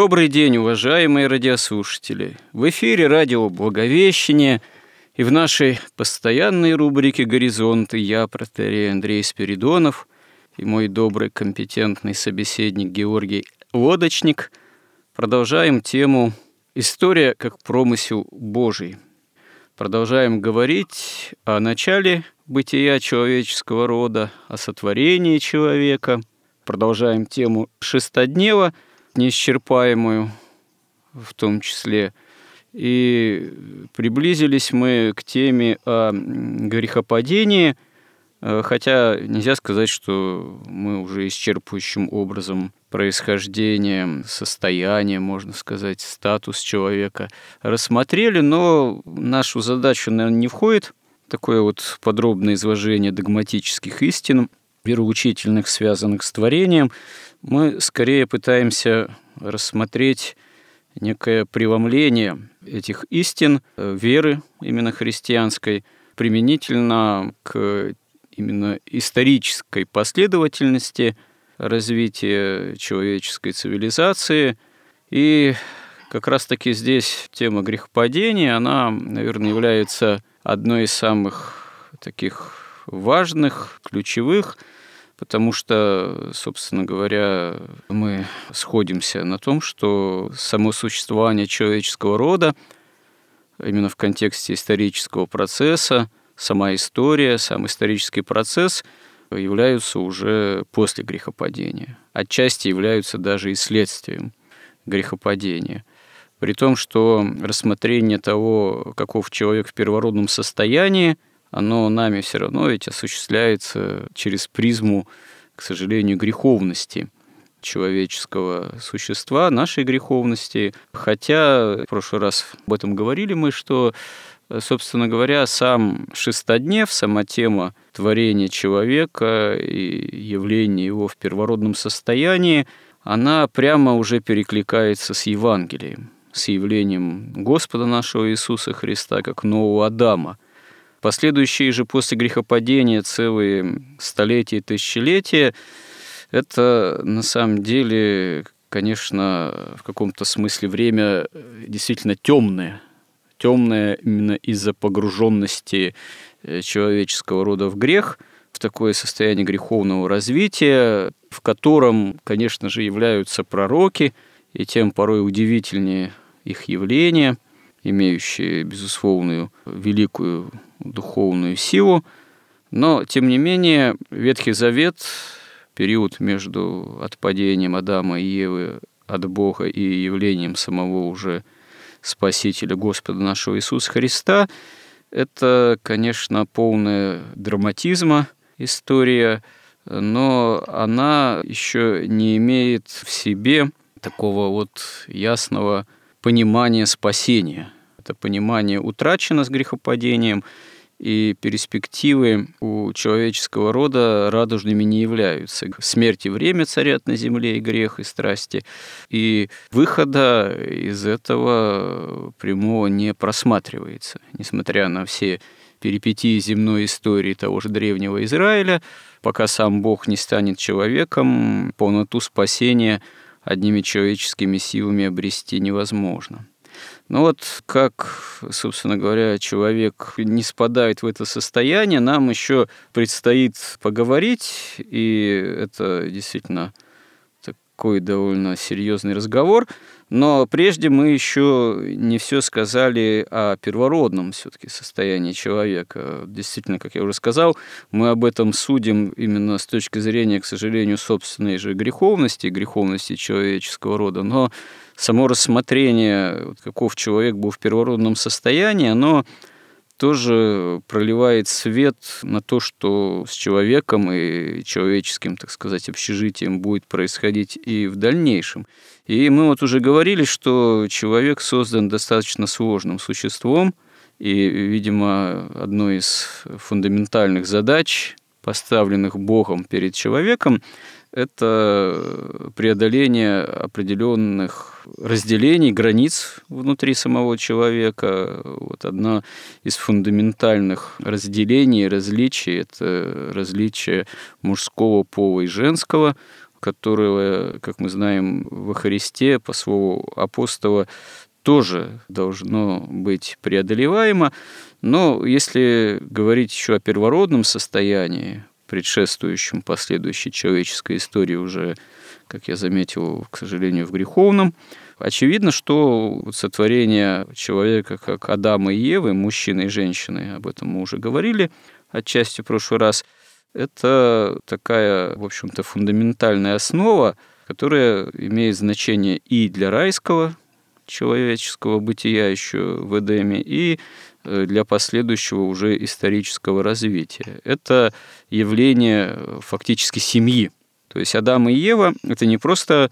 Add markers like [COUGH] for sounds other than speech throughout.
Добрый день, уважаемые радиослушатели! В эфире радио «Благовещение» и в нашей постоянной рубрике «Горизонты» я, протерей Андрей Спиридонов, и мой добрый, компетентный собеседник Георгий Лодочник продолжаем тему «История как промысел Божий». Продолжаем говорить о начале бытия человеческого рода, о сотворении человека. Продолжаем тему шестоднева – неисчерпаемую в том числе. И приблизились мы к теме о грехопадении, э, хотя нельзя сказать, что мы уже исчерпывающим образом происхождение, состояние, можно сказать, статус человека рассмотрели, но нашу задачу, наверное, не входит такое вот подробное изложение догматических истин, вероучительных, связанных с творением – мы скорее пытаемся рассмотреть некое преломление этих истин э, веры именно христианской применительно к именно исторической последовательности развития человеческой цивилизации. И как раз-таки здесь тема грехопадения, она, наверное, является одной из самых таких важных, ключевых – потому что, собственно говоря, мы сходимся на том, что само существование человеческого рода именно в контексте исторического процесса, сама история, сам исторический процесс являются уже после грехопадения. Отчасти являются даже и следствием грехопадения. При том, что рассмотрение того, каков человек в первородном состоянии – оно нами все равно ведь осуществляется через призму, к сожалению, греховности человеческого существа, нашей греховности. Хотя в прошлый раз об этом говорили мы, что, собственно говоря, сам шестоднев, сама тема творения человека и явления его в первородном состоянии, она прямо уже перекликается с Евангелием, с явлением Господа нашего Иисуса Христа как нового Адама – Последующие же после грехопадения целые столетия и тысячелетия – это на самом деле, конечно, в каком-то смысле время действительно темное. Темное именно из-за погруженности э, человеческого рода в грех, в такое состояние греховного развития, в котором, конечно же, являются пророки, и тем порой удивительнее их явления, имеющие безусловную великую духовную силу, но, тем не менее, Ветхий Завет, период между отпадением Адама и Евы от Бога и явлением самого уже Спасителя Господа нашего Иисуса Христа, это, конечно, полная драматизма история, но она еще не имеет в себе такого вот ясного понимания спасения. Это понимание утрачено с грехопадением – и перспективы у человеческого рода радужными не являются. Смерть и время царят на земле, и грех, и страсти. И выхода из этого прямого не просматривается, несмотря на все перипетии земной истории того же древнего Израиля, пока сам Бог не станет человеком, полноту спасения одними человеческими силами обрести невозможно. Ну вот как, собственно говоря, человек не спадает в это состояние, нам еще предстоит поговорить, и это действительно такой довольно серьезный разговор. Но прежде мы еще не все сказали о первородном все-таки состоянии человека. Действительно, как я уже сказал, мы об этом судим именно с точки зрения, к сожалению, собственной же греховности, греховности человеческого рода. Но само рассмотрение, каков человек был в первородном состоянии, оно тоже проливает свет на то, что с человеком и человеческим, так сказать, общежитием будет происходить и в дальнейшем. И мы вот уже говорили, что человек создан достаточно сложным существом, и, видимо, одной из фундаментальных задач, поставленных Богом перед человеком, это преодоление определенных разделений, границ внутри самого человека. Вот одна из фундаментальных разделений, различий – это различие мужского пола и женского, которое, как мы знаем, во Христе, по слову апостола, тоже должно быть преодолеваемо. Но если говорить еще о первородном состоянии, предшествующем последующей человеческой истории уже, как я заметил, к сожалению, в греховном. Очевидно, что сотворение человека как Адама и Евы, мужчины и женщины, об этом мы уже говорили отчасти в прошлый раз, это такая, в общем-то, фундаментальная основа, которая имеет значение и для райского человеческого бытия еще в Эдеме, и Э, для последующего уже исторического развития. Это явление э, фактически семьи. То есть Адам и Ева – это не просто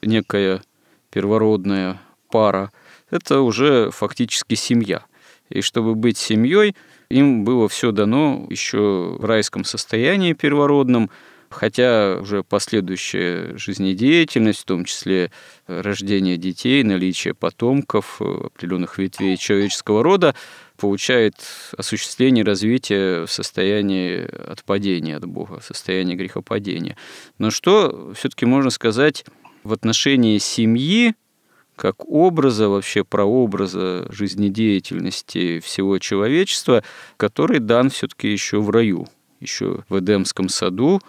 некая первородная пара, это уже фактически семья. И чтобы быть семьей, им было все дано еще в райском состоянии первородном, хотя уже последующая жизнедеятельность, в том числе рождение детей, наличие потомков, э, определенных ветвей человеческого рода, получает осуществление развития в состоянии отпадения от Бога, в состоянии грехопадения. Но что все-таки можно сказать в отношении семьи, как образа, вообще прообраза жизнедеятельности всего человечества, который дан все-таки еще в раю, еще в Эдемском саду.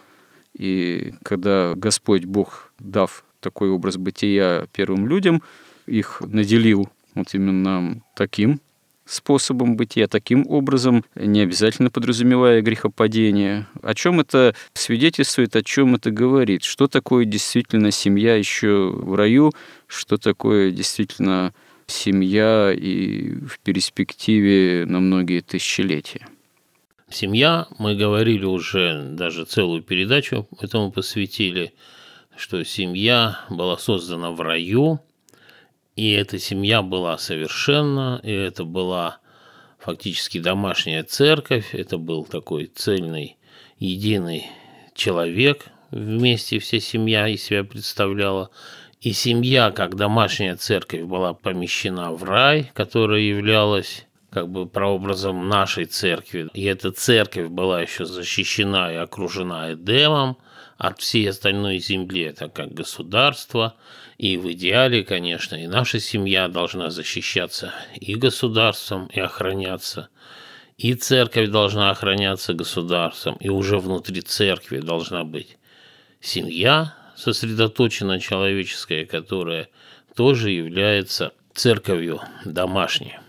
И когда Господь Бог, дав такой образ бытия первым людям, их наделил вот именно таким способом бытия, таким образом, не обязательно подразумевая грехопадение. О чем это свидетельствует, о чем это говорит? Что такое действительно семья еще в раю? Что такое действительно семья и в перспективе на многие тысячелетия? Семья, мы говорили уже, даже целую передачу этому посвятили, что семья была создана в раю, и эта семья была совершенна, и это была фактически домашняя церковь, это был такой цельный, единый человек, вместе вся семья из себя представляла. И семья, как домашняя церковь, была помещена в рай, которая являлась как бы прообразом нашей церкви. И эта церковь была еще защищена и окружена Эдемом от всей остальной земли, это как государство. И в идеале, конечно, и наша семья должна защищаться и государством, и охраняться. И церковь должна охраняться государством, и уже внутри церкви должна быть семья, сосредоточена человеческая, которая тоже является церковью домашней.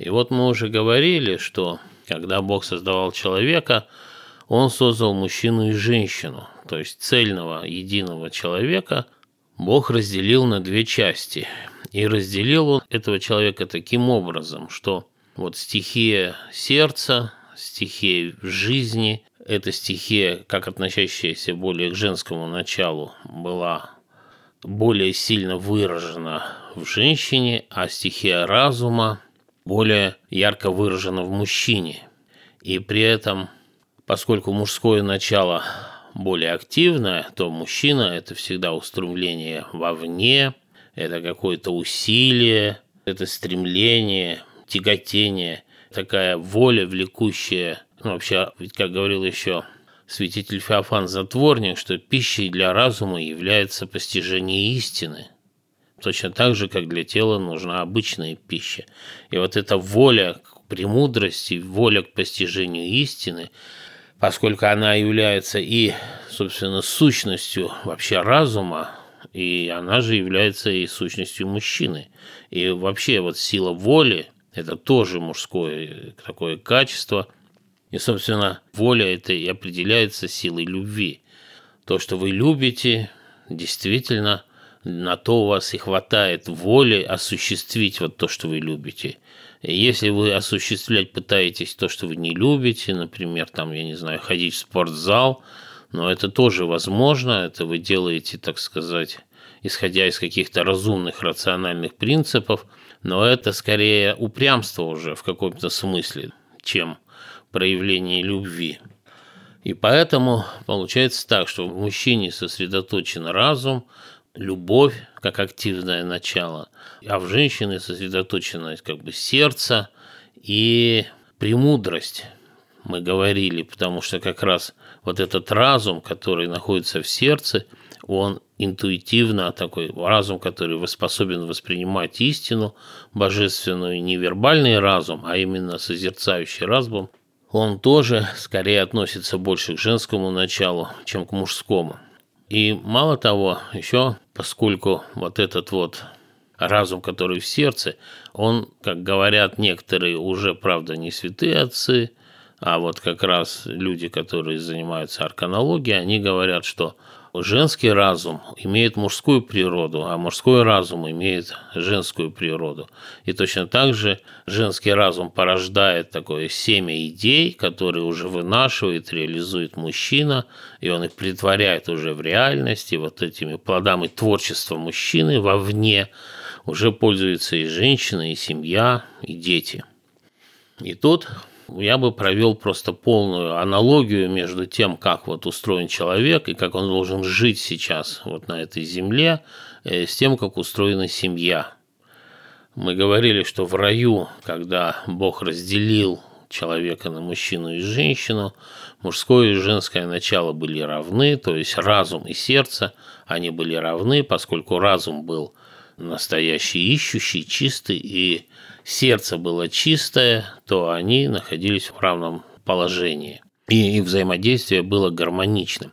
И вот мы уже говорили, что когда Бог создавал человека, Он создал мужчину и женщину, то есть цельного единого человека – Бог разделил на две части. И разделил он этого человека таким образом, что вот стихия сердца, стихия жизни, эта стихия, как относящаяся более к женскому началу, была более сильно выражена в женщине, а стихия разума более ярко выражена в мужчине. И при этом, поскольку мужское начало более активная, то мужчина – это всегда устремление вовне, это какое-то усилие, это стремление, тяготение, такая воля, влекущая, ну, вообще, ведь, как говорил еще святитель Феофан Затворник, что пищей для разума является постижение истины. Точно так же, как для тела нужна обычная пища. И вот эта воля к премудрости, воля к постижению истины – поскольку она является и, собственно, сущностью вообще разума, и она же является и сущностью мужчины. И вообще вот сила воли – это тоже мужское такое качество. И, собственно, воля это и определяется силой любви. То, что вы любите, действительно, на то у вас и хватает воли осуществить вот то, что вы любите. Если вы осуществлять пытаетесь то, что вы не любите, например, там, я не знаю, ходить в спортзал – но это тоже возможно, это вы делаете, так сказать, исходя из каких-то разумных, рациональных принципов, но это скорее упрямство уже в каком-то смысле, чем проявление любви. И поэтому получается так, что в мужчине сосредоточен разум, любовь как активное начало, а в женщине сосредоточено как бы сердце и премудрость, мы говорили, потому что как раз вот этот разум, который находится в сердце, он интуитивно такой разум, который способен воспринимать истину божественную, не вербальный разум, а именно созерцающий разум, он тоже скорее относится больше к женскому началу, чем к мужскому. И мало того, еще поскольку вот этот вот разум, который в сердце, он, как говорят некоторые уже, правда, не святые отцы, а вот как раз люди, которые занимаются арканологией, они говорят, что женский разум имеет мужскую природу, а мужской разум имеет женскую природу. И точно так же женский разум порождает такое семя идей, которые уже вынашивает, реализует мужчина, и он их притворяет уже в реальности. Вот этими плодами творчества мужчины вовне уже пользуются и женщина, и семья, и дети. И тут я бы провел просто полную аналогию между тем, как вот устроен человек и как он должен жить сейчас вот на этой земле, э, с тем, как устроена семья. Мы говорили, что в раю, когда Бог разделил человека на мужчину и женщину, мужское и женское начало были равны, то есть разум и сердце, они были равны, поскольку разум был настоящий ищущий, чистый, и сердце было чистое, то они находились в равном положении. И их взаимодействие было гармоничным.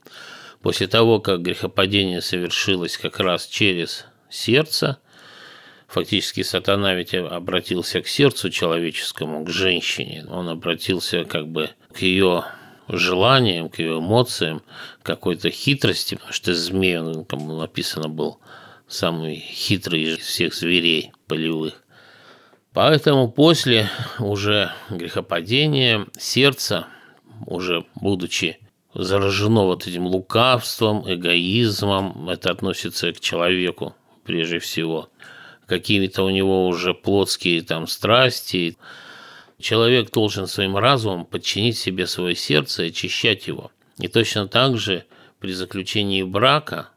После того, как грехопадение совершилось как раз через сердце, фактически сатана ведь обратился к сердцу человеческому, к женщине. Он обратился как бы к ее желаниям, к ее эмоциям, какой-то хитрости, потому что змей, он, как написано, был самый хитрый из всех зверей полевых. Поэтому после уже грехопадения сердце, уже будучи заражено вот этим лукавством, эгоизмом, это относится к человеку прежде всего, какими-то у него уже плотские там страсти. Человек должен своим разумом подчинить себе свое сердце и очищать его. И точно так же при заключении брака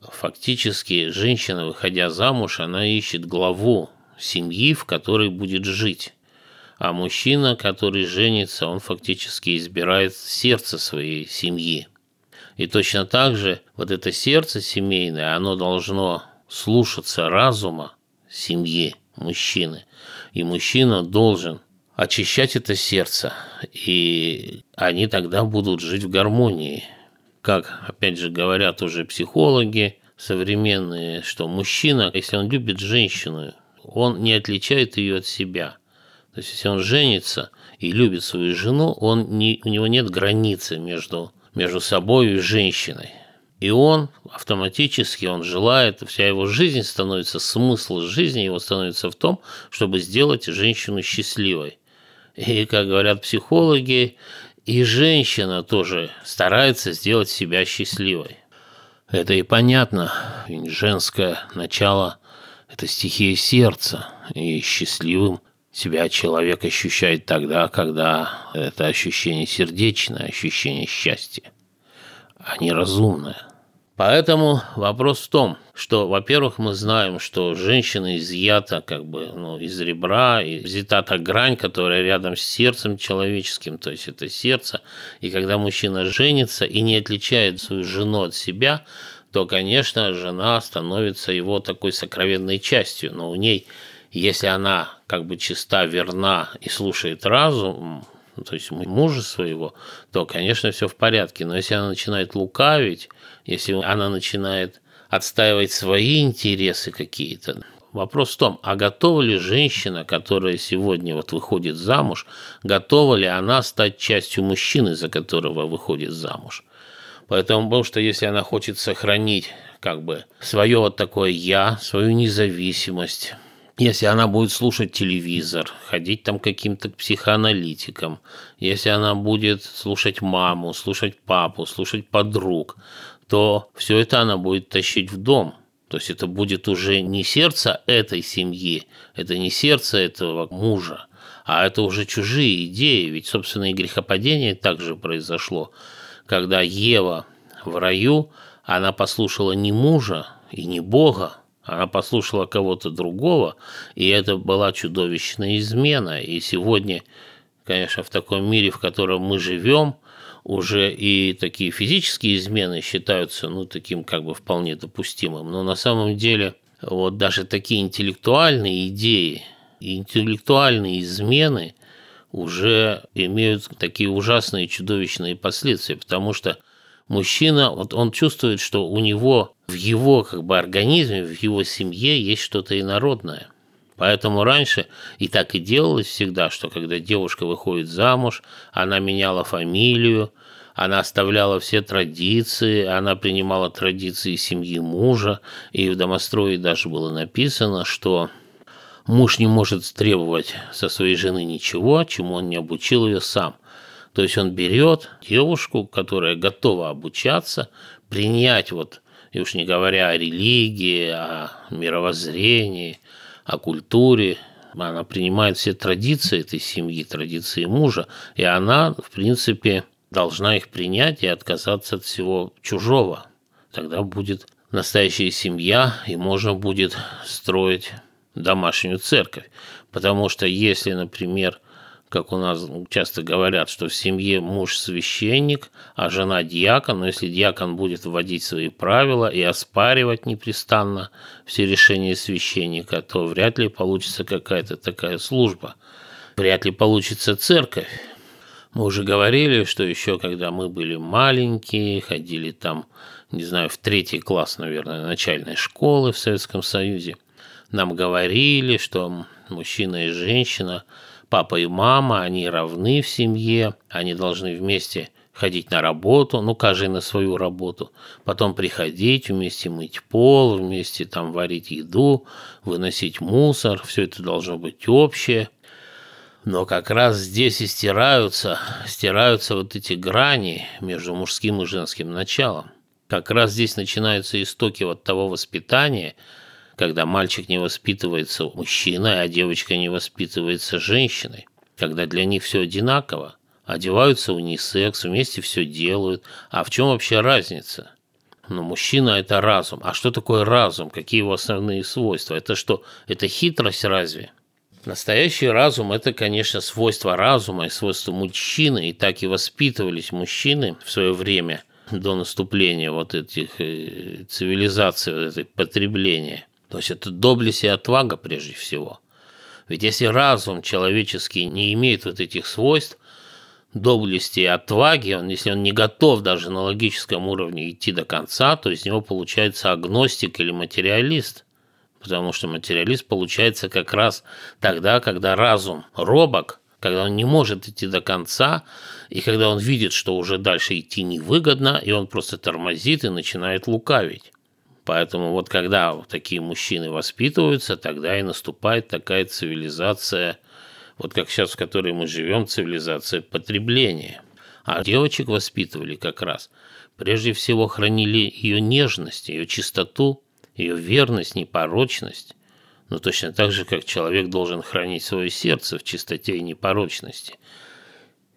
фактически женщина, выходя замуж, она ищет главу семьи, в которой будет жить. А мужчина, который женится, он фактически избирает сердце своей семьи. И точно так же вот это сердце семейное, оно должно слушаться разума семьи, мужчины. И мужчина должен очищать это сердце, и они тогда будут жить в гармонии. Как, опять же, говорят уже психологи современные, что мужчина, если он любит женщину, он не отличает ее от себя. То есть, если он женится и любит свою жену, он не, у него нет границы между, между собой и женщиной. И он автоматически, он желает, вся его жизнь становится, смысл жизни его становится в том, чтобы сделать женщину счастливой. И, как говорят психологи, и женщина тоже старается сделать себя счастливой. Это и понятно, женское начало это стихия сердца, и счастливым себя человек ощущает тогда, когда это ощущение сердечное, ощущение счастья, а не разумное. Поэтому вопрос в том, что, во-первых, мы знаем, что женщина изъята как бы ну, из ребра, и взята та грань, которая рядом с сердцем человеческим, то есть это сердце. И когда мужчина женится и не отличает свою жену от себя, то, конечно, жена становится его такой сокровенной частью, но у ней, если она как бы чиста, верна и слушает разум, то есть мужа своего, то, конечно, все в порядке. Но если она начинает лукавить, если она начинает отстаивать свои интересы какие-то. Вопрос в том, а готова ли женщина, которая сегодня вот выходит замуж, готова ли она стать частью мужчины, за которого выходит замуж? Поэтому, потому что если она хочет сохранить как бы свое вот такое я, свою независимость, если она будет слушать телевизор, ходить там каким-то психоаналитикам, если она будет слушать маму, слушать папу, слушать подруг, то все это она будет тащить в дом. То есть это будет уже не сердце этой семьи, это не сердце этого мужа, а это уже чужие идеи. Ведь, собственно, и грехопадение также произошло, когда Ева в раю, она послушала не мужа и не Бога, она послушала кого-то другого, и это была чудовищная измена. И сегодня, конечно, в таком мире, в котором мы живем, уже и такие физические измены считаются, ну, таким как бы вполне допустимым. Но на самом деле вот даже такие интеллектуальные идеи, интеллектуальные измены уже имеют такие ужасные чудовищные последствия, потому что мужчина, вот он чувствует, что у него в его как бы организме, в его семье есть что-то инородное. Поэтому раньше и так и делалось всегда, что когда девушка выходит замуж, она меняла фамилию, она оставляла все традиции, она принимала традиции семьи мужа, и в домострое даже было написано, что муж не может требовать со своей жены ничего, чему он не обучил ее сам. То есть он берет девушку, которая готова обучаться, принять вот, и уж не говоря о религии, о мировоззрении, о культуре, она принимает все традиции этой семьи, традиции мужа, и она, в принципе, должна их принять и отказаться от всего чужого. Тогда будет настоящая семья, и можно будет строить домашнюю церковь. Потому что если, например, как у нас часто говорят, что в семье муж священник, а жена дьякон, но если дьякон будет вводить свои правила и оспаривать непрестанно все решения священника, то вряд ли получится какая-то такая служба. Вряд ли получится церковь. Мы уже говорили, что еще когда мы были маленькие, ходили там, не знаю, в третий класс, наверное, начальной школы в Советском Союзе, нам говорили, что мужчина и женщина – Папа и мама, они равны в семье, они должны вместе ходить на работу, ну, каждый на свою работу, потом приходить, вместе мыть пол, вместе там варить еду, выносить мусор, все это должно быть общее. Но как раз здесь и стираются, стираются вот эти грани между мужским и женским началом. Как раз здесь начинаются истоки вот того воспитания – когда мальчик не воспитывается мужчиной, а девочка не воспитывается женщиной, когда для них все одинаково, одеваются унисекс, вместе все делают, а в чем вообще разница? Но мужчина – это разум. А что такое разум? Какие его основные свойства? Это что? Это хитрость разве? Настоящий разум – это, конечно, свойство разума и свойство мужчины, и так и воспитывались мужчины в свое время до наступления вот этих э, цивилизаций, вот этой потребления – то есть это доблесть и отвага прежде всего. Ведь если разум человеческий не имеет вот этих свойств, доблести и отваги, он, если он не готов даже на логическом уровне идти до конца, то из него получается агностик или материалист. Потому что материалист получается как раз тогда, когда разум робок, когда он не может идти до конца, и когда он видит, что уже дальше идти невыгодно, и он просто тормозит и начинает лукавить. Поэтому вот когда такие мужчины воспитываются, тогда и наступает такая цивилизация, вот как сейчас, в которой мы живем, цивилизация потребления. А девочек воспитывали как раз. Прежде всего хранили ее нежность, ее чистоту, ее верность, непорочность. Но точно так же, как человек должен хранить свое сердце в чистоте и непорочности –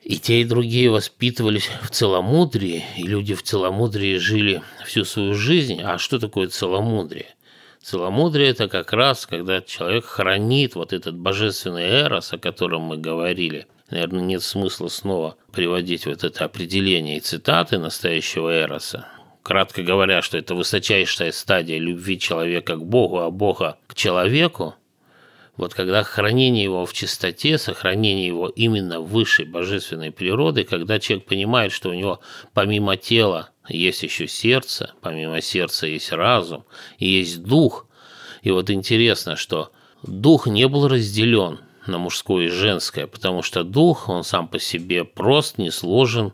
и те, и другие воспитывались в целомудрии, и люди в целомудрии жили всю свою жизнь. А что такое целомудрие? Целомудрие – это как раз, когда человек хранит вот этот божественный эрос, о котором мы говорили. Наверное, нет смысла снова приводить вот это определение и цитаты настоящего эроса. Кратко говоря, что это высочайшая стадия любви человека к Богу, а Бога к человеку, вот когда хранение его в чистоте, сохранение его именно высшей божественной природы, когда человек понимает, что у него помимо тела есть еще сердце, помимо сердца есть разум, и есть дух. И вот интересно, что дух не был разделен на мужское и женское, потому что дух, он сам по себе прост, не сложен,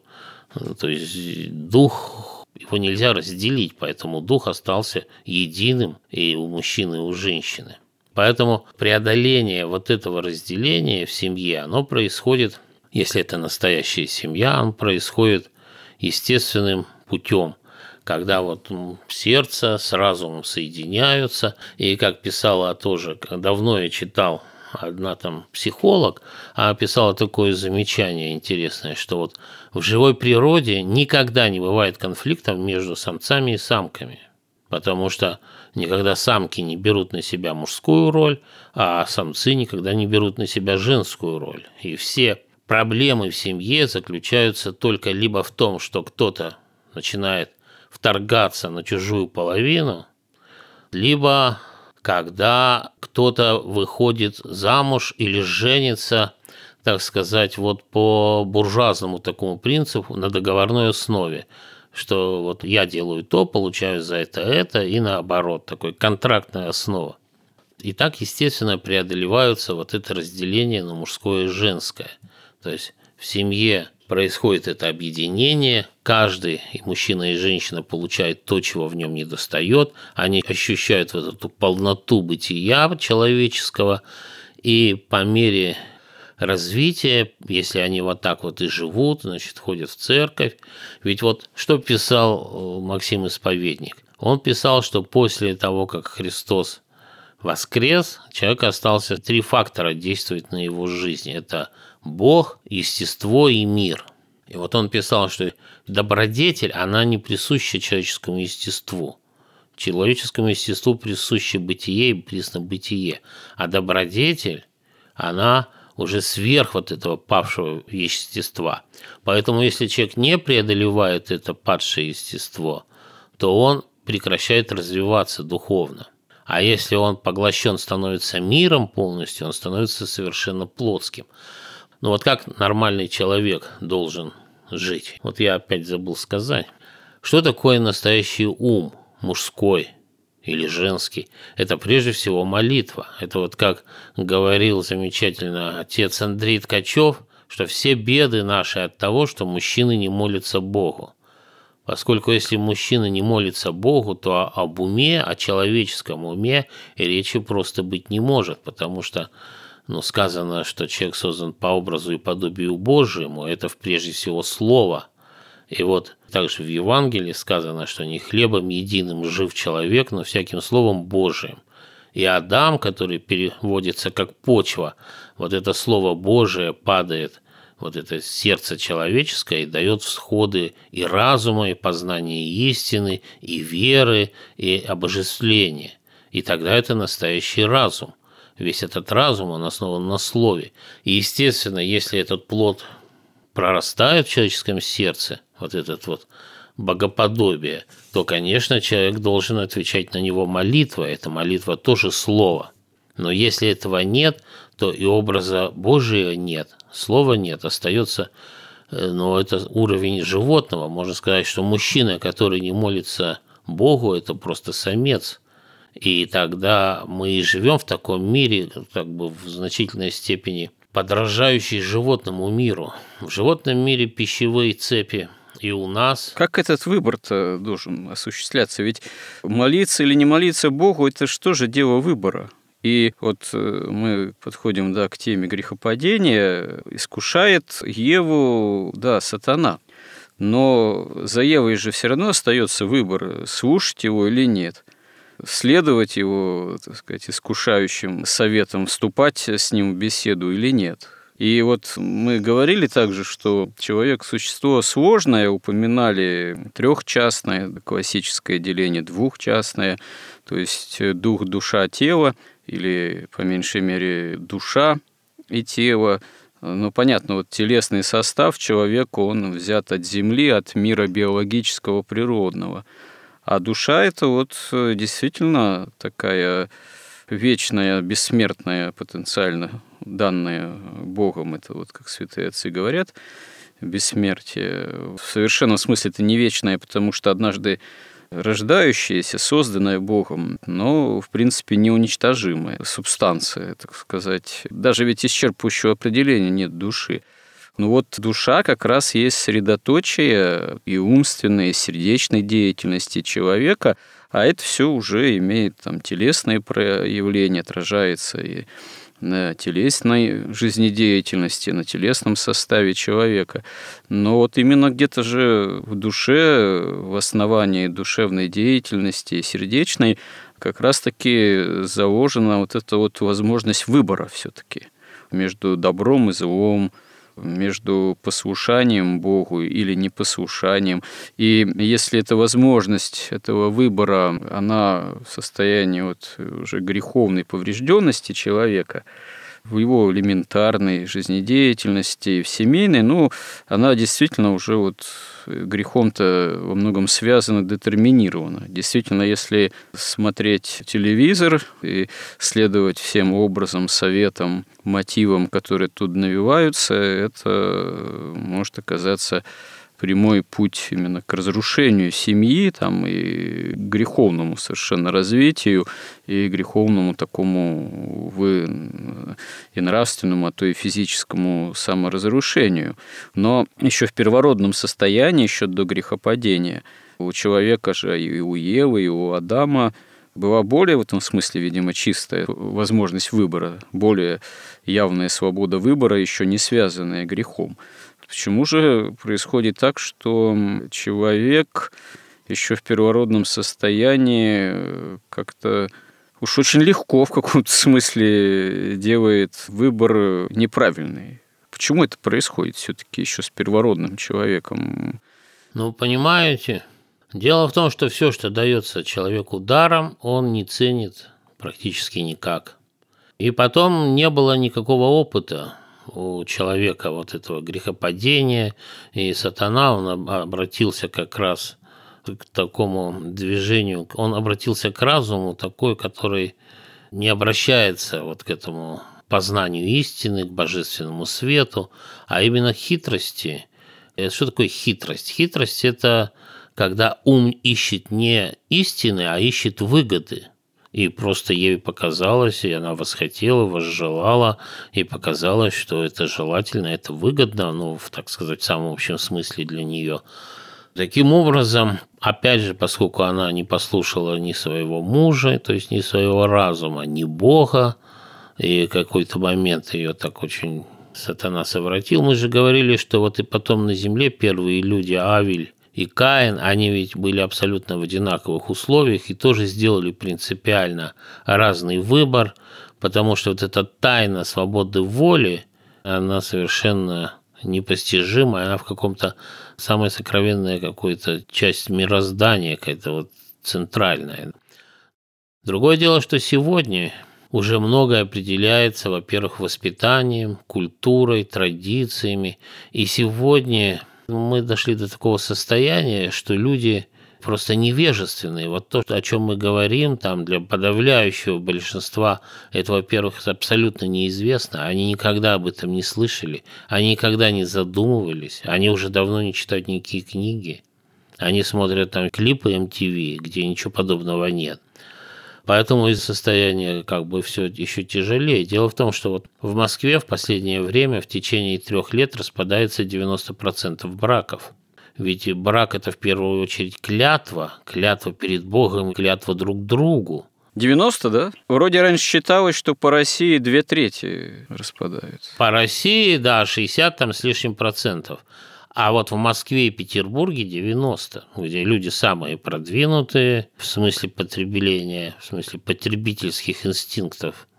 то есть дух его нельзя разделить, поэтому дух остался единым и у мужчины, и у женщины. Поэтому преодоление вот этого разделения в семье, оно происходит, если это настоящая семья, оно происходит естественным путем, когда вот сердце с разумом соединяются, и как писала тоже, давно я читал одна там психолог, а писала такое замечание интересное, что вот в живой природе никогда не бывает конфликтов между самцами и самками, потому что никогда самки не берут на себя мужскую роль, а самцы никогда не берут на себя женскую роль. И все проблемы в семье заключаются только либо в том, что кто-то начинает вторгаться на чужую половину, либо когда кто-то выходит замуж или женится, так сказать, вот по буржуазному такому принципу на договорной основе, что вот я делаю то, получаю за это это, и наоборот, такой контрактная основа. И так, естественно, преодолеваются вот это разделение на мужское и женское. То есть в семье происходит это объединение, каждый, и мужчина, и женщина, получает то, чего в нем не достает, они ощущают вот эту полноту бытия человеческого, и по мере развития, если они вот так вот и живут, значит, ходят в церковь. Ведь вот что писал э, Максим Исповедник? Он писал, что после того, как Христос воскрес, человек остался, три фактора действуют на его жизнь. Это Бог, естество и мир. И вот он писал, что добродетель, она не присуща человеческому естеству. Человеческому естеству присуще бытие и присно-бытие. А добродетель, она уже сверх вот этого павшего естества. Поэтому если человек не преодолевает это падшее естество, то он прекращает развиваться духовно. А если он поглощен становится миром полностью, он становится совершенно плотским. Ну вот как нормальный человек должен жить? Вот я опять забыл сказать. Что такое настоящий ум, мужской или женский? Это прежде всего молитва. Это вот как говорил замечательно отец Андрей Ткачев, что все беды наши от того, что мужчины не молятся Богу. Поскольку если мужчина не молится Богу, то об уме, о человеческом уме речи просто быть не может, потому что но сказано, что человек создан по образу и подобию Божьему, это прежде всего слово. И вот также в Евангелии сказано, что не хлебом единым жив человек, но всяким словом Божиим. И Адам, который переводится как почва, вот это слово Божие падает, вот это сердце человеческое, и дает всходы и разума, и познания истины, и веры, и обожествления. И тогда это настоящий разум весь этот разум, он основан на слове. И, естественно, если этот плод прорастает в человеческом сердце, вот этот вот богоподобие, то, конечно, человек должен отвечать на него молитвой. Эта молитва тоже слово. Но если этого нет, то и образа Божия нет, слова нет, остается э, но это уровень животного. Можно сказать, что мужчина, который не молится Богу, это просто самец. И тогда мы и живем в таком мире, как бы в значительной степени подражающий животному миру. В животном мире пищевые цепи и у нас. Как этот выбор-то должен осуществляться? Ведь молиться или не молиться Богу – это что же дело выбора? И вот э, мы подходим да, к теме грехопадения. Искушает Еву, да, сатана. Но за Евой же все равно остается выбор, слушать его или нет следовать его, так сказать, искушающим советам, вступать с ним в беседу или нет. И вот мы говорили также, что человек – существо сложное, упоминали трехчастное, классическое деление двухчастное, то есть дух, душа, тело, или, по меньшей мере, душа и тело. Ну, понятно, вот телесный состав человека, он взят от Земли, от мира биологического, природного – а душа это вот э, действительно такая вечное, бессмертное потенциально данное Богом, это вот как святые отцы говорят, бессмертие. В совершенном смысле это не вечное, потому что однажды рождающаяся, созданная Богом, но, в принципе, неуничтожимая субстанция, так сказать. Даже ведь исчерпывающего определения нет души. Ну вот душа как раз есть средоточие и умственной, и сердечной деятельности человека, а это все уже имеет там телесные проявления, отражается и на телесной жизнедеятельности, на телесном составе человека. Но вот именно где-то же в душе, в основании душевной деятельности, сердечной, как раз-таки заложена вот эта вот возможность выбора все-таки между добром и злом, между послушанием Богу или непослушанием. И если эта возможность этого выбора, она в состоянии вот уже греховной поврежденности человека, в его элементарной жизнедеятельности, в семейной, ну, она действительно уже вот грехом-то во многом связана, детерминирована. Действительно, если смотреть телевизор и следовать всем образом, советам, мотивам, которые тут навиваются, это может оказаться прямой путь именно к разрушению семьи там, и греховному совершенно развитию, и греховному такому вы, и нравственному, а то и физическому саморазрушению. Но еще в первородном состоянии, еще до грехопадения, у человека же и у Евы, и у Адама была более в этом смысле, видимо, чистая возможность выбора, более явная свобода выбора, еще не связанная грехом. Почему же происходит так, что человек еще в первородном состоянии э, как-то уж очень легко в каком-то смысле делает выбор неправильный? Почему это происходит все-таки еще с первородным человеком? Ну, понимаете, дело в том, что все, что дается человеку даром, он не ценит практически никак. И потом не было никакого опыта у человека вот этого грехопадения, и сатана, он обратился как раз к такому движению, он обратился к разуму такой, который не обращается вот к этому познанию истины, к божественному свету, а именно хитрости. Что такое хитрость? Хитрость – это когда ум ищет не истины, а ищет выгоды – и просто ей показалось, и она восхотела, возжелала, и показалось, что это желательно, это выгодно, ну, в, так сказать, в самом общем смысле для нее. Таким образом, опять же, поскольку она не послушала ни своего мужа, то есть ни своего разума, ни Бога, и какой-то момент ее так очень сатана совратил. Мы же говорили, что вот и потом на земле первые люди, Авель и Каин, они ведь были абсолютно в одинаковых условиях и тоже сделали принципиально разный выбор, потому что вот эта тайна свободы воли, она совершенно непостижима, она в каком-то самая сокровенная какой-то часть мироздания, какая-то вот центральная. Другое дело, что сегодня уже многое определяется, во-первых, воспитанием, культурой, традициями. И сегодня мы дошли до такого состояния, что люди просто невежественные. Вот то, о чем мы говорим, там для подавляющего большинства это, во-первых, абсолютно неизвестно. Они никогда об этом не слышали, они никогда не задумывались, они уже давно не читают никакие книги. Они смотрят там клипы MTV, где ничего подобного нет. Поэтому из состояния как бы все еще тяжелее. Дело в том, что вот в Москве в последнее время в течение трех лет распадается 90% браков. Ведь брак – это в первую очередь клятва, клятва перед Богом, клятва друг другу. 90, да? Вроде раньше считалось, что по России две трети распадаются. По России, да, 60 там с лишним процентов. А вот в Москве и Петербурге 90, где люди самые продвинутые в смысле потребления, в смысле потребительских инстинктов.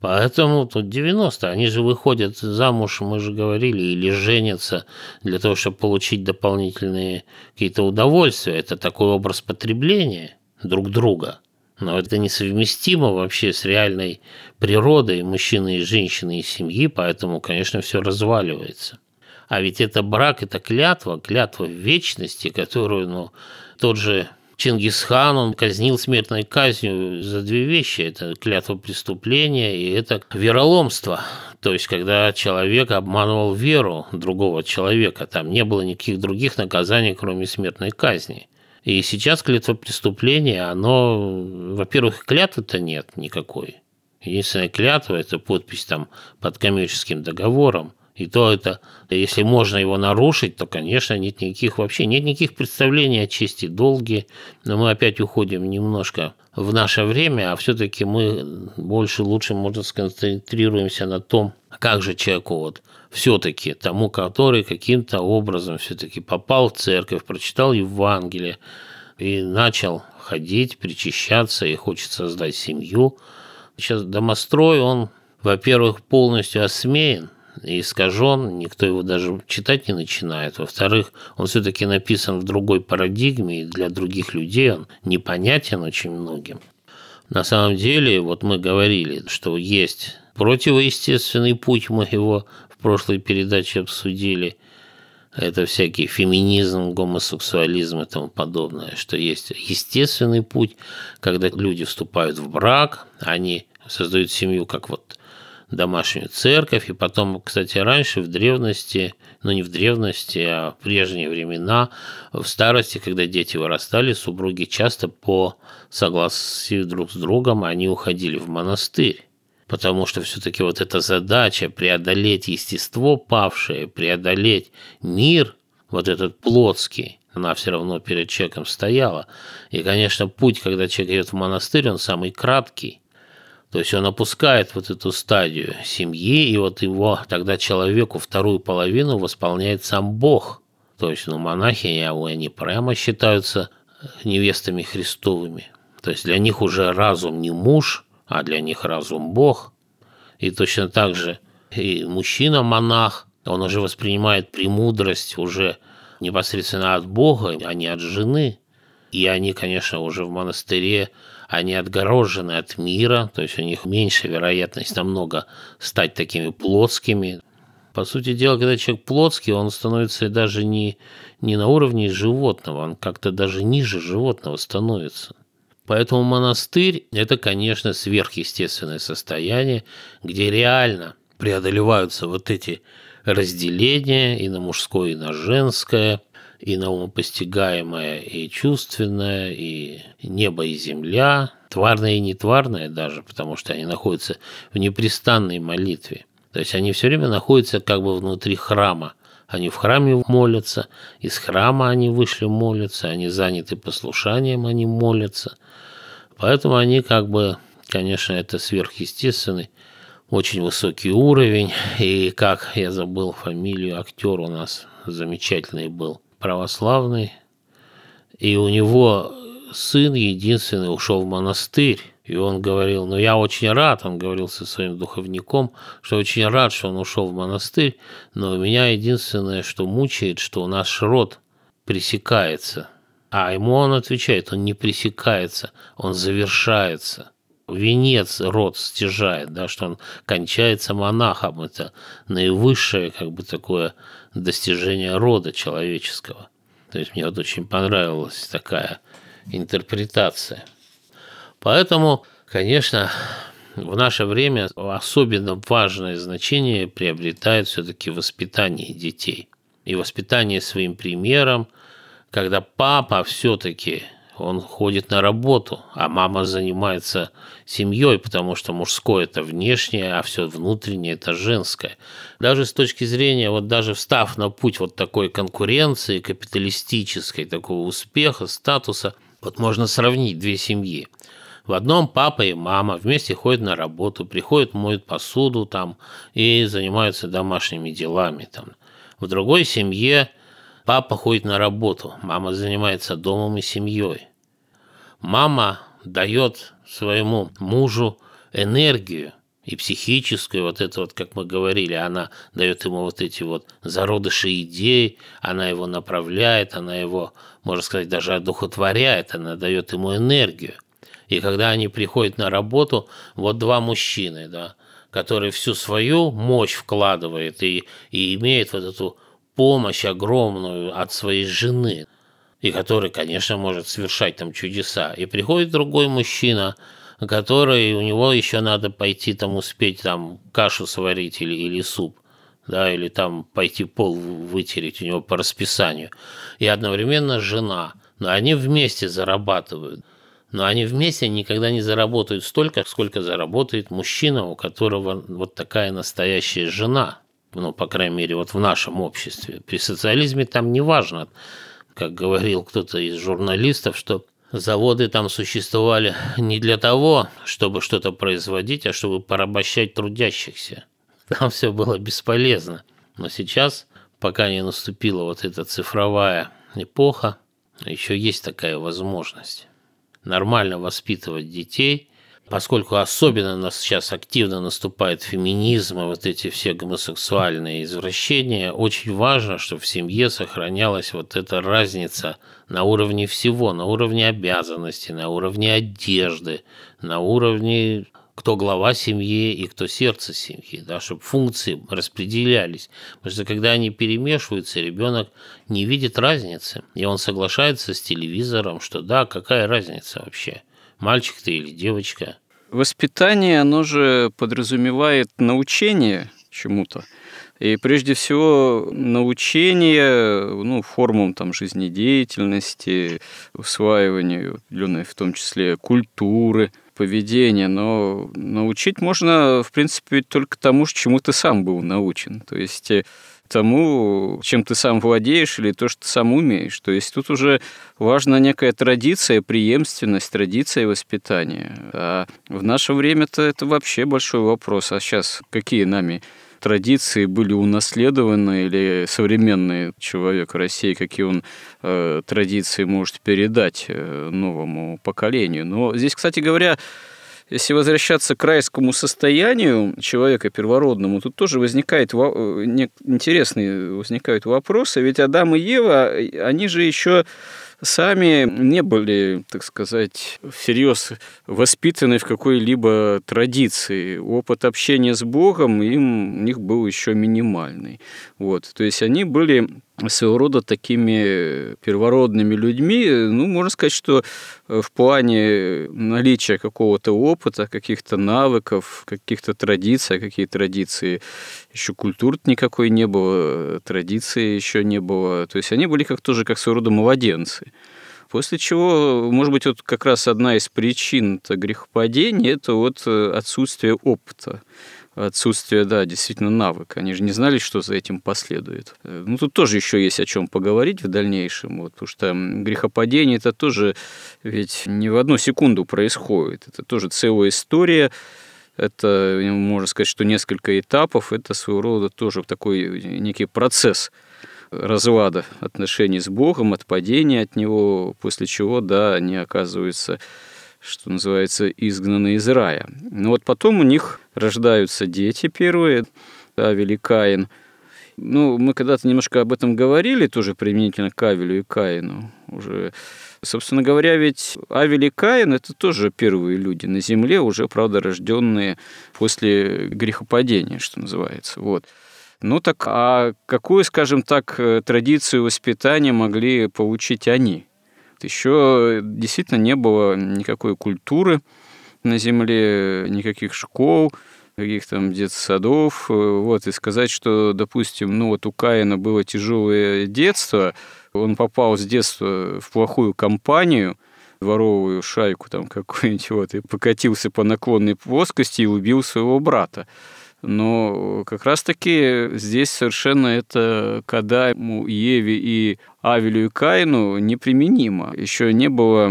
Поэтому тут 90. Они же выходят замуж, мы же говорили, или женятся для того, чтобы получить дополнительные какие-то удовольствия. Это такой образ потребления друг друга. Но это несовместимо вообще с реальной природой мужчины и женщины и семьи, поэтому, конечно, все разваливается. А ведь это брак, это клятва, клятва вечности, которую ну, тот же Чингисхан, он казнил смертной казнью за две вещи. Это клятва преступления и это вероломство. То есть, когда человек обманывал веру другого человека, там не было никаких других наказаний, кроме смертной казни. И сейчас клятва преступления, оно, во-первых, клятвы-то нет никакой. Единственная клятва – это подпись там под коммерческим договором – и то это, если можно его нарушить, то, конечно, нет никаких вообще, нет никаких представлений о чести долги. Но мы опять уходим немножко в наше время, а все-таки мы больше, лучше, можно сконцентрируемся на том, как же человеку вот все-таки тому, который каким-то образом все-таки попал в церковь, прочитал Евангелие и начал ходить, причащаться и хочет создать семью. Сейчас домострой, он, во-первых, полностью осмеян, искажен, никто его даже читать не начинает. Во-вторых, он все-таки написан в другой парадигме, и для других людей он непонятен очень многим. На самом деле, вот мы говорили, что есть противоестественный путь, мы его в прошлой передаче обсудили, это всякий феминизм, гомосексуализм и тому подобное, что есть естественный путь, когда люди вступают в брак, они создают семью как вот домашнюю церковь, и потом, кстати, раньше в древности, ну не в древности, а в прежние времена, в старости, когда дети вырастали, супруги часто по согласию друг с другом, они уходили в монастырь. Потому что все-таки вот эта задача преодолеть естество павшее, преодолеть мир, вот этот плотский, она все равно перед человеком стояла. И, конечно, путь, когда человек идет в монастырь, он самый краткий. То есть он опускает вот эту стадию семьи, и вот его тогда человеку вторую половину восполняет сам Бог. То есть, ну, монахи, они прямо считаются невестами Христовыми. То есть для них уже разум не муж, а для них разум Бог. И точно так же и мужчина-монах, он уже воспринимает премудрость уже непосредственно от Бога, а не от жены. И они, конечно, уже в монастыре они отгорожены от мира, то есть у них меньше вероятность намного стать такими плотскими. По сути дела, когда человек плотский, он становится даже не, не на уровне животного, он как-то даже ниже животного становится. Поэтому монастырь – это, конечно, сверхъестественное состояние, где реально преодолеваются вот эти разделения и на мужское, и на женское – и наумопостигаемое, и чувственное, и небо, и земля, тварное и нетварное даже, потому что они находятся в непрестанной молитве. То есть они все время находятся как бы внутри храма. Они в храме молятся, из храма они вышли молятся, они заняты послушанием, они молятся. Поэтому они как бы, конечно, это сверхъестественный, очень высокий уровень. И как я забыл фамилию, актер у нас замечательный был православный, и у него сын единственный ушел в монастырь, и он говорил, ну я очень рад, он говорил со своим духовником, что очень рад, что он ушел в монастырь, но у меня единственное, что мучает, что наш род пресекается. А ему он отвечает, он не пресекается, он завершается. Венец род стяжает, да, что он кончается монахом. Это наивысшее как бы такое достижение рода человеческого. То есть мне вот очень понравилась такая интерпретация. Поэтому, конечно, в наше время особенно важное значение приобретает все-таки воспитание детей. И воспитание своим примером, когда папа все-таки он ходит на работу, а мама занимается семьей, потому что мужское это внешнее, а все внутреннее это женское. Даже с точки зрения, вот даже встав на путь вот такой конкуренции капиталистической, такого успеха, статуса, вот можно сравнить две семьи. В одном папа и мама вместе ходят на работу, приходят, моют посуду там и занимаются домашними делами там. В другой семье Папа ходит на работу, мама занимается домом и семьей. Мама дает своему мужу энергию и психическую, вот это вот, как мы говорили, она дает ему вот эти вот зародыши идей, она его направляет, она его, можно сказать, даже одухотворяет, она дает ему энергию. И когда они приходят на работу, вот два мужчины, да, которые всю свою мощь вкладывает и, и имеет вот эту помощь огромную от своей жены. и который, конечно, может совершать там чудеса. И приходит другой мужчина, который у него еще надо пойти там успеть там кашу сварить или, или суп да, или там пойти пол вытереть у него по расписанию. И одновременно жена. Но они вместе зарабатывают. Но они вместе никогда не заработают столько, сколько заработает мужчина, у которого вот такая настоящая жена. Ну, по крайней мере, вот в нашем обществе. При социализме там не важно, как говорил кто-то из журналистов, что заводы там существовали не для того, чтобы что-то производить, а чтобы порабощать трудящихся. Там все было бесполезно. Но сейчас, пока не наступила вот эта цифровая эпоха, еще есть такая возможность. Нормально воспитывать детей, поскольку особенно нас сейчас активно наступает феминизм и вот эти все гомосексуальные извращения, очень важно, чтобы в семье сохранялась вот эта разница на уровне всего, на уровне обязанностей, на уровне одежды, на уровне кто глава семьи и кто сердце семьи, да, чтобы функции распределялись. Потому что когда они перемешиваются, ребенок не видит разницы, и он соглашается с телевизором, что да, какая разница вообще, мальчик ты или девочка. Воспитание, оно же подразумевает научение чему-то. И прежде всего научение ну, формам там, жизнедеятельности, усваиванию определенной в том числе культуры – поведения, но научить можно, в принципе, только тому, чему ты сам был научен. То есть э, тому, чем ты сам владеешь или то, что ты сам умеешь. То есть тут уже важна некая традиция, преемственность, традиция воспитания. А в наше время-то это вообще большой вопрос. А сейчас какие нами традиции были унаследованы или современный человек России, какие он э, традиции может передать э, новому поколению. Но здесь, кстати говоря, если возвращаться к райскому состоянию человека первородному, тут тоже возникает э, интересные возникают вопросы. Ведь Адам и Ева, они же еще сами не были, так сказать, всерьез воспитаны в какой-либо традиции. Опыт общения с Богом им, у них был еще минимальный. Вот. То есть они были своего рода такими первородными людьми. Ну, можно сказать, что в плане наличия какого-то опыта, каких-то навыков, каких-то традиций, а какие традиции, еще культур никакой не было, традиции еще не было. То есть они были как тоже как своего рода младенцы. После чего, может быть, вот как раз одна из причин грехопадения – это вот отсутствие опыта отсутствие, да, действительно навыка. Они же не знали, что за этим последует. Э, ну, тут тоже еще есть о чем поговорить в дальнейшем, вот, потому что грехопадение это тоже ведь не в одну секунду происходит. Это тоже целая история, это, можно сказать, что несколько этапов, это своего рода тоже такой некий процесс разлада отношений с Богом, отпадения от Него, после чего, да, они оказываются что называется, изгнаны из рая. Но вот потом у них рождаются дети первые, Авель и Каин. Ну, мы когда-то немножко об этом говорили, тоже применительно к Авелю и Каину. Уже, собственно говоря, ведь Авель и Каин – это тоже первые люди на земле, уже, правда, рожденные после грехопадения, что называется. Вот. Ну так, а какую, скажем так, традицию воспитания могли получить они? Еще действительно не было никакой культуры на Земле, никаких школ, каких там детсадов. Вот, и сказать, что, допустим, ну вот у Каина было тяжелое детство, он попал с детства в плохую компанию, дворовую шайку там какую-нибудь, вот, и покатился по наклонной плоскости и убил своего брата. Но как раз-таки здесь совершенно это к Адаму, Еве и Авелю и Каину неприменимо. Еще не было,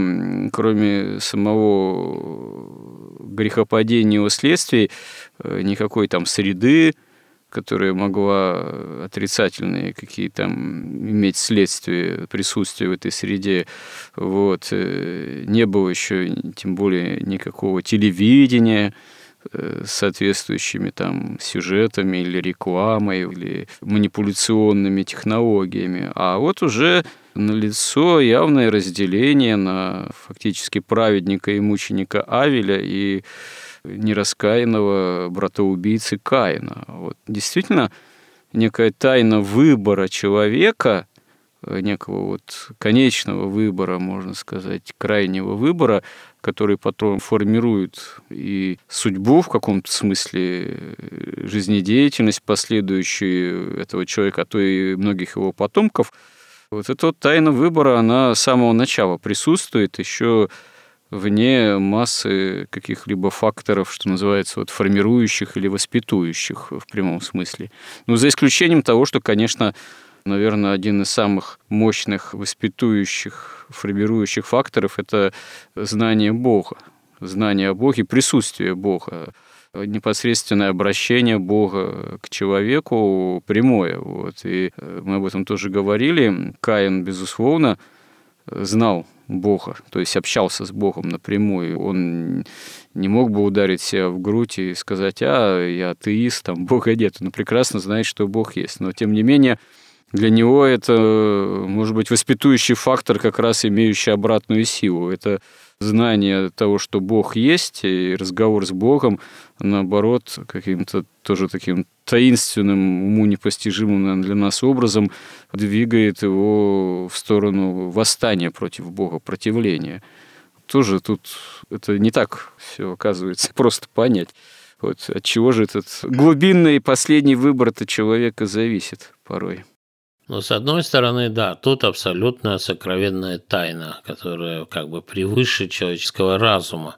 кроме самого грехопадения его следствий, э, никакой там среды, которая могла отрицательные какие там иметь следствия присутствия в этой среде. Вот. Э, не было еще тем более никакого телевидения, Э, соответствующими там сюжетами или рекламой, или манипуляционными технологиями. А вот уже налицо явное разделение на фактически праведника и мученика Авеля и нераскаянного брата-убийцы Каина. Вот действительно некая тайна выбора человека некого вот конечного выбора, можно сказать, крайнего выбора, который потом формирует и судьбу в каком-то смысле, жизнедеятельность последующую этого человека, а то и многих его потомков. Вот эта вот тайна выбора, она с самого начала присутствует, еще вне массы каких-либо факторов, что называется, вот, формирующих или воспитующих в прямом смысле. Ну, за исключением того, что, конечно, наверное, один из самых мощных воспитующих, формирующих факторов – это знание Бога, знание о Боге, присутствие Бога, непосредственное обращение Бога к человеку прямое. Вот. И э, мы об этом тоже говорили. Каин, безусловно, знал Бога, то есть общался с Богом напрямую. Он не мог бы ударить себя в грудь и сказать, а, я атеист, там Бога нет. Он прекрасно знает, что Бог есть. Но, тем не менее, для него это, может быть, воспитующий фактор, как раз имеющий обратную силу. Это знание того, что Бог есть, и разговор с Богом, наоборот, каким-то тоже таким таинственным, уму непостижимым наверное, для нас образом двигает его в сторону восстания против Бога, противления. Тоже тут это не так все оказывается [LAUGHS] просто понять. Вот от чего же этот глубинный последний выбор этого человека зависит порой. Но с одной стороны, да, тут абсолютно сокровенная тайна, которая как бы превыше человеческого разума.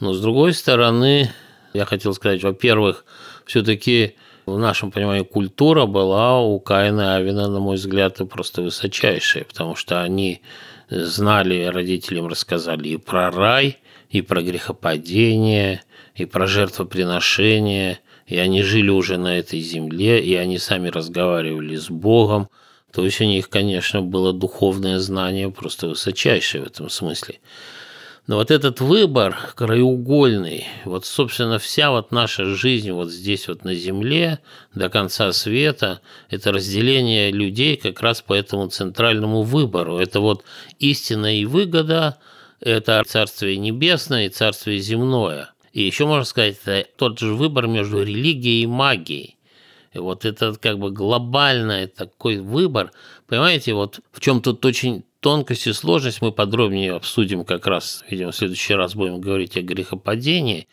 Но с другой стороны, я хотел сказать, во-первых, все-таки в нашем понимании культура была у Каина и Авина, на мой взгляд, просто высочайшая, потому что они знали, родителям рассказали и про рай, и про грехопадение, и про жертвоприношение, и они жили уже на этой земле, и они сами разговаривали с Богом, то есть у них, конечно, было духовное знание просто высочайшее в этом смысле. Но вот этот выбор краеугольный, вот, собственно, вся вот наша жизнь вот здесь вот на земле до конца света, это разделение людей как раз по этому центральному выбору. Это вот истина и выгода, это Царствие Небесное и Царствие Земное. И еще можно сказать, это тот же выбор между религией и магией. И вот это как бы глобальный такой выбор. Понимаете, вот в чем тут очень тонкость и сложность мы подробнее обсудим как раз, видимо, в следующий раз будем говорить о грехопадении.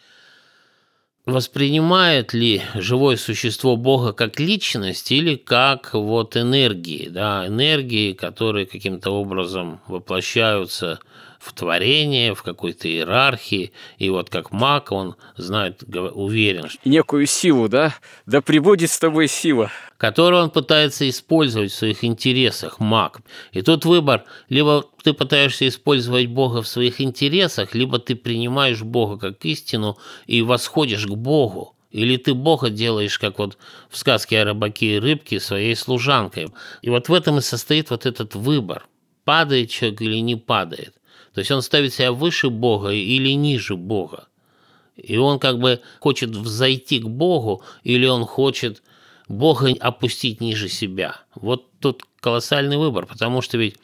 Воспринимает ли живое существо Бога как личность или как вот энергии, да, энергии, которые каким-то образом воплощаются в творение, в какой-то иерархии. И вот как маг, он знает, уверен. Некую силу, да? Да прибудет с тобой сила. Которую он пытается использовать в своих интересах, маг. И тут выбор, либо ты пытаешься использовать Бога в своих интересах, либо ты принимаешь Бога как истину и восходишь к Богу. Или ты Бога делаешь, как вот в сказке о рыбаке и рыбке, своей служанкой. И вот в этом и состоит вот этот выбор. Падает человек или не падает. То есть он ставит себя выше Бога или ниже Бога. И он как бы хочет взойти к Богу, или он хочет Бога опустить ниже себя. Вот тут колоссальный выбор, потому что ведь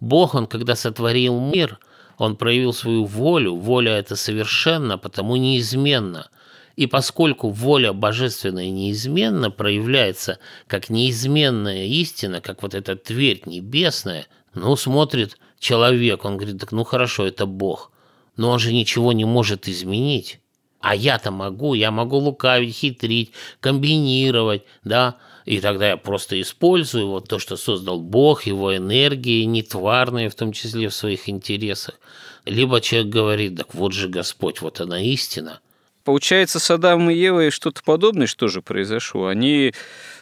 Бог, он когда сотворил мир, он проявил свою волю, воля это совершенно, потому неизменно. И поскольку воля божественная неизменно проявляется как неизменная истина, как вот эта твердь небесная, ну, смотрит человек, он говорит, так ну хорошо, это Бог, но он же ничего не может изменить. А я-то могу, я могу лукавить, хитрить, комбинировать, да, и тогда я просто использую вот то, что создал Бог, его энергии, нетварные, в том числе в своих интересах. Либо человек говорит, так вот же Господь, вот она истина. Получается, с Адамом и Евой что-то подобное что же произошло. Они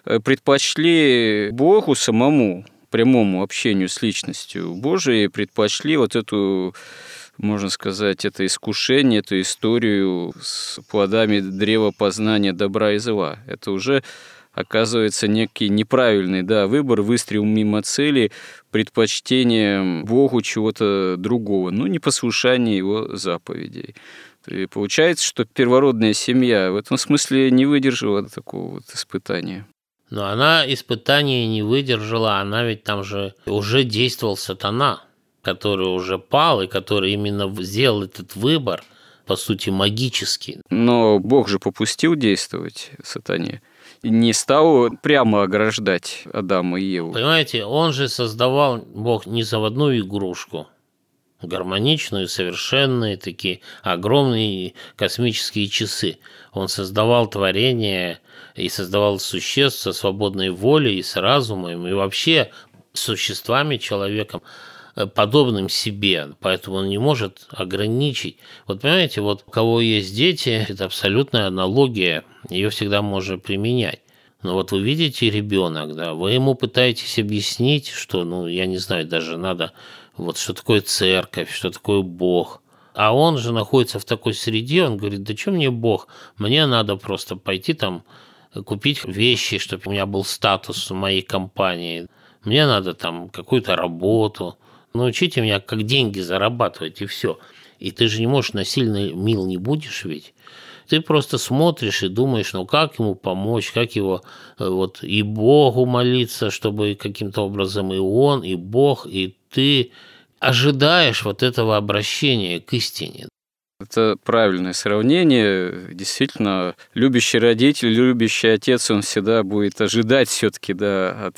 э, предпочли Богу самому прямому общению с личностью Божией предпочли вот эту можно сказать, это искушение, эту историю с плодами древа познания добра и зла. Это уже оказывается некий неправильный да, выбор, выстрел мимо цели, предпочтение Богу чего-то другого, но не послушание его заповедей. И получается, что первородная семья в этом смысле не выдержала такого вот испытания. Но она испытания не выдержала, она ведь там же уже действовал сатана, который уже пал и который именно сделал этот выбор по сути, магический. Но Бог же попустил действовать сатане. Не стал прямо ограждать Адама и Еву. Понимаете, он же создавал, Бог, не заводную игрушку, гармоничную, совершенные такие огромные космические часы. Он создавал творение и создавал существ со свободной волей и с разумом, и вообще существами, человеком, э, подобным себе, поэтому он не может ограничить. Вот понимаете, вот у кого есть дети, это абсолютная аналогия, ее всегда можно применять. Но вот вы видите ребенок, да, вы ему пытаетесь объяснить, что, ну, я не знаю, даже надо, вот что такое церковь, что такое Бог. А он же находится в такой среде, он говорит, да что мне Бог, мне надо просто пойти там купить вещи, чтобы у меня был статус в моей компании. Мне надо там какую-то работу. Научите меня, как деньги зарабатывать, и все. И ты же не можешь насильно мил не будешь ведь. Ты просто смотришь и думаешь, ну как ему помочь, как его э, вот и Богу молиться, чтобы каким-то образом и он, и Бог, и ты ожидаешь вот этого обращения к истине. Это правильное сравнение. Действительно, любящий родитель, любящий отец, он всегда будет ожидать все-таки да, от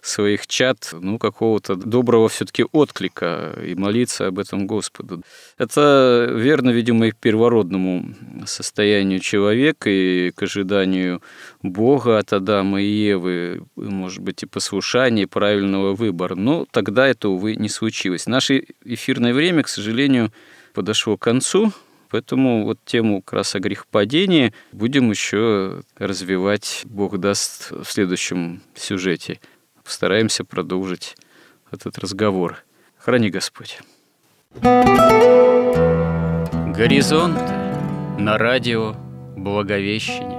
своих чат, ну, какого-то доброго все-таки отклика и молиться об этом Господу. Это верно, видимо, и к первородному состоянию человека и к ожиданию Бога от Адама и Евы, может быть, и послушания, и правильного выбора. Но тогда это, увы, не случилось. Наше эфирное время, к сожалению, подошло к концу. Поэтому вот тему как раз о грехопадении будем еще развивать, Бог даст, в следующем сюжете постараемся продолжить этот разговор. Храни Господь. Горизонт на радио Благовещение.